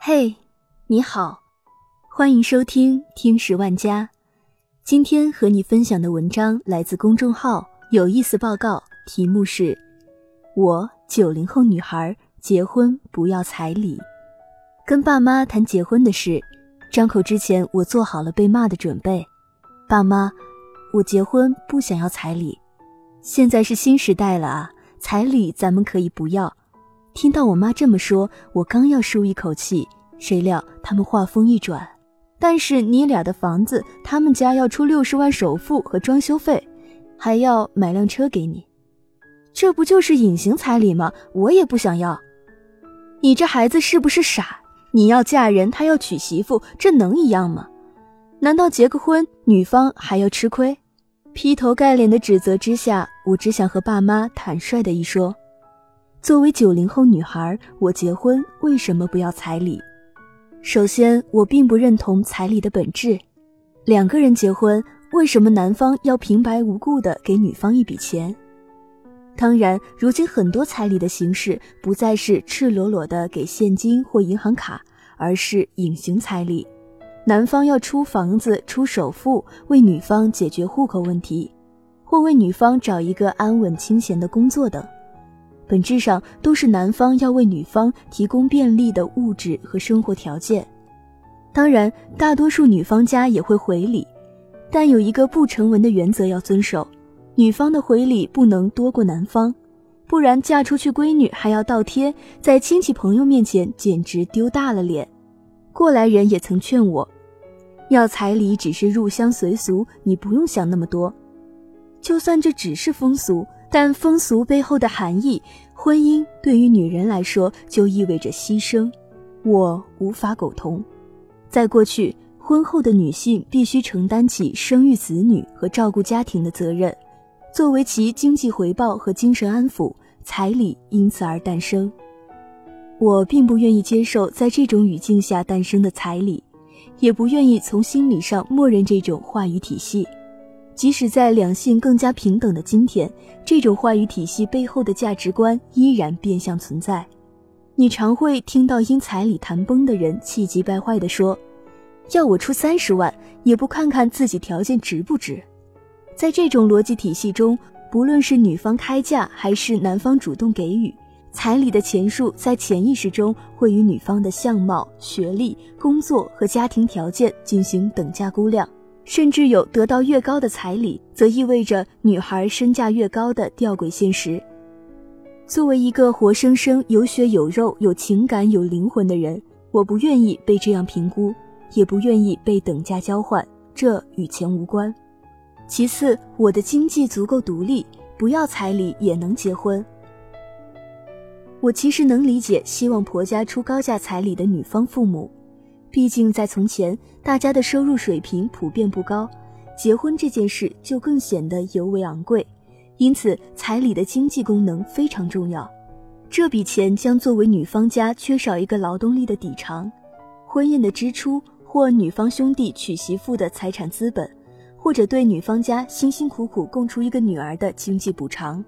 嘿，你好，欢迎收听《听十万家》。今天和你分享的文章来自公众号“有意思报告”，题目是《我九零后女孩结婚不要彩礼》。跟爸妈谈结婚的事，张口之前我做好了被骂的准备。爸妈，我结婚不想要彩礼。现在是新时代了啊，彩礼咱们可以不要。听到我妈这么说，我刚要舒一口气，谁料他们话锋一转：“但是你俩的房子，他们家要出六十万首付和装修费，还要买辆车给你，这不就是隐形彩礼吗？我也不想要。你这孩子是不是傻？你要嫁人，他要娶媳妇，这能一样吗？难道结个婚，女方还要吃亏？”劈头盖脸的指责之下，我只想和爸妈坦率的一说：作为九零后女孩，我结婚为什么不要彩礼？首先，我并不认同彩礼的本质。两个人结婚，为什么男方要平白无故的给女方一笔钱？当然，如今很多彩礼的形式不再是赤裸裸的给现金或银行卡，而是隐形彩礼。男方要出房子、出首付，为女方解决户口问题，或为女方找一个安稳清闲的工作等，本质上都是男方要为女方提供便利的物质和生活条件。当然，大多数女方家也会回礼，但有一个不成文的原则要遵守：女方的回礼不能多过男方，不然嫁出去闺女还要倒贴，在亲戚朋友面前简直丢大了脸。过来人也曾劝我。要彩礼只是入乡随俗，你不用想那么多。就算这只是风俗，但风俗背后的含义，婚姻对于女人来说就意味着牺牲。我无法苟同。在过去，婚后的女性必须承担起生育子女和照顾家庭的责任，作为其经济回报和精神安抚，彩礼因此而诞生。我并不愿意接受在这种语境下诞生的彩礼。也不愿意从心理上默认这种话语体系，即使在两性更加平等的今天，这种话语体系背后的价值观依然变相存在。你常会听到因彩礼谈崩的人气急败坏地说：“要我出三十万，也不看看自己条件值不值。”在这种逻辑体系中，不论是女方开价还是男方主动给予。彩礼的钱数在潜意识中会与女方的相貌、学历、工作和家庭条件进行等价估量，甚至有得到越高的彩礼，则意味着女孩身价越高的吊诡现实。作为一个活生生有血有肉、有情感、有灵魂的人，我不愿意被这样评估，也不愿意被等价交换，这与钱无关。其次，我的经济足够独立，不要彩礼也能结婚。我其实能理解希望婆家出高价彩礼的女方父母，毕竟在从前，大家的收入水平普遍不高，结婚这件事就更显得尤为昂贵，因此彩礼的经济功能非常重要。这笔钱将作为女方家缺少一个劳动力的抵偿，婚宴的支出，或女方兄弟娶媳妇的财产资本，或者对女方家辛辛苦苦供出一个女儿的经济补偿。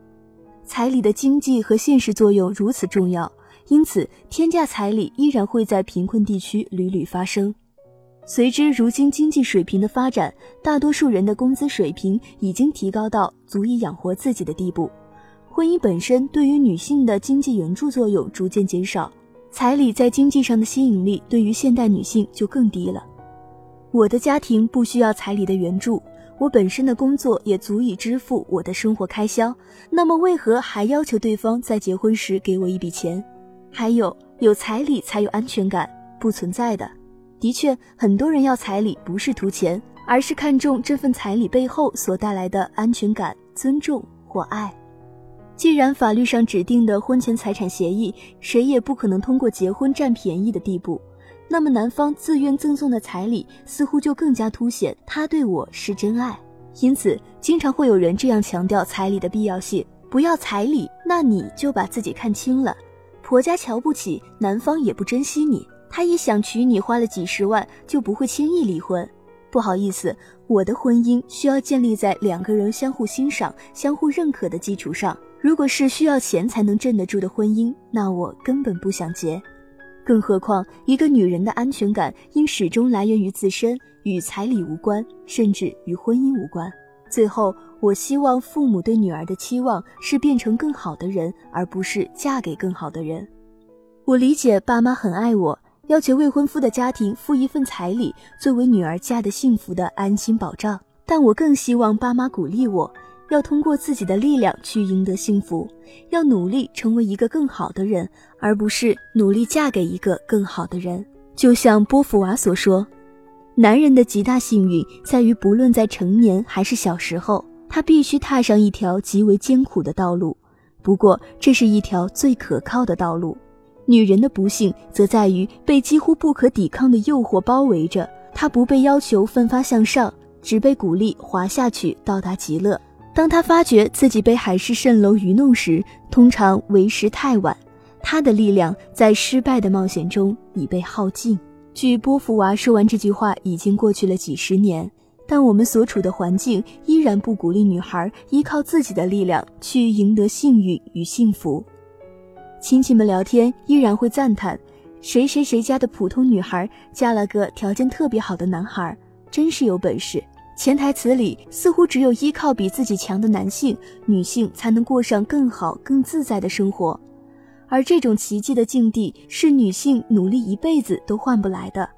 彩礼的经济和现实作用如此重要，因此天价彩礼依然会在贫困地区屡屡发生。随之，如今经济水平的发展，大多数人的工资水平已经提高到足以养活自己的地步。婚姻本身对于女性的经济援助作用逐渐减少，彩礼在经济上的吸引力对于现代女性就更低了。我的家庭不需要彩礼的援助。我本身的工作也足以支付我的生活开销，那么为何还要求对方在结婚时给我一笔钱？还有，有彩礼才有安全感，不存在的。的确，很多人要彩礼不是图钱，而是看重这份彩礼背后所带来的安全感、尊重或爱。既然法律上指定的婚前财产协议，谁也不可能通过结婚占便宜的地步。那么男方自愿赠送的彩礼，似乎就更加凸显他对我是真爱。因此，经常会有人这样强调彩礼的必要性：不要彩礼，那你就把自己看轻了。婆家瞧不起，男方也不珍惜你，他一想娶你，花了几十万就不会轻易离婚。不好意思，我的婚姻需要建立在两个人相互欣赏、相互认可的基础上。如果是需要钱才能镇得住的婚姻，那我根本不想结。更何况，一个女人的安全感应始终来源于自身，与彩礼无关，甚至与婚姻无关。最后，我希望父母对女儿的期望是变成更好的人，而不是嫁给更好的人。我理解爸妈很爱我，要求未婚夫的家庭付一份彩礼，作为女儿嫁的幸福的安心保障。但我更希望爸妈鼓励我。要通过自己的力量去赢得幸福，要努力成为一个更好的人，而不是努力嫁给一个更好的人。就像波伏娃所说，男人的极大幸运在于，不论在成年还是小时候，他必须踏上一条极为艰苦的道路。不过，这是一条最可靠的道路。女人的不幸则在于被几乎不可抵抗的诱惑包围着，她不被要求奋发向上，只被鼓励滑下去，到达极乐。当她发觉自己被海市蜃楼愚弄时，通常为时太晚。她的力量在失败的冒险中已被耗尽。据波伏娃说完这句话，已经过去了几十年，但我们所处的环境依然不鼓励女孩依靠自己的力量去赢得幸运与幸福。亲戚们聊天依然会赞叹：谁谁谁家的普通女孩嫁了个条件特别好的男孩，真是有本事。潜台词里似乎只有依靠比自己强的男性，女性才能过上更好、更自在的生活，而这种奇迹的境地是女性努力一辈子都换不来的。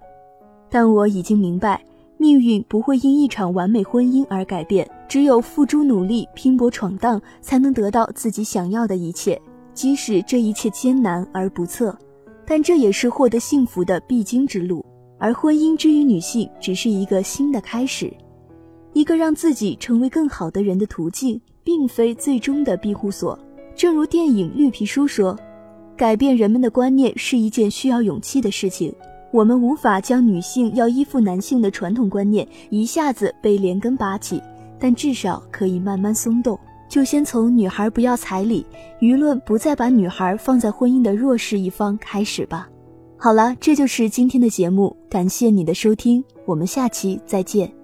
但我已经明白，命运不会因一场完美婚姻而改变，只有付诸努力、拼搏闯荡，才能得到自己想要的一切，即使这一切艰难而不测，但这也是获得幸福的必经之路。而婚姻之于女性，只是一个新的开始。一个让自己成为更好的人的途径，并非最终的庇护所。正如电影《绿皮书》说：“改变人们的观念是一件需要勇气的事情。我们无法将女性要依附男性的传统观念一下子被连根拔起，但至少可以慢慢松动。就先从女孩不要彩礼，舆论不再把女孩放在婚姻的弱势一方开始吧。”好了，这就是今天的节目，感谢你的收听，我们下期再见。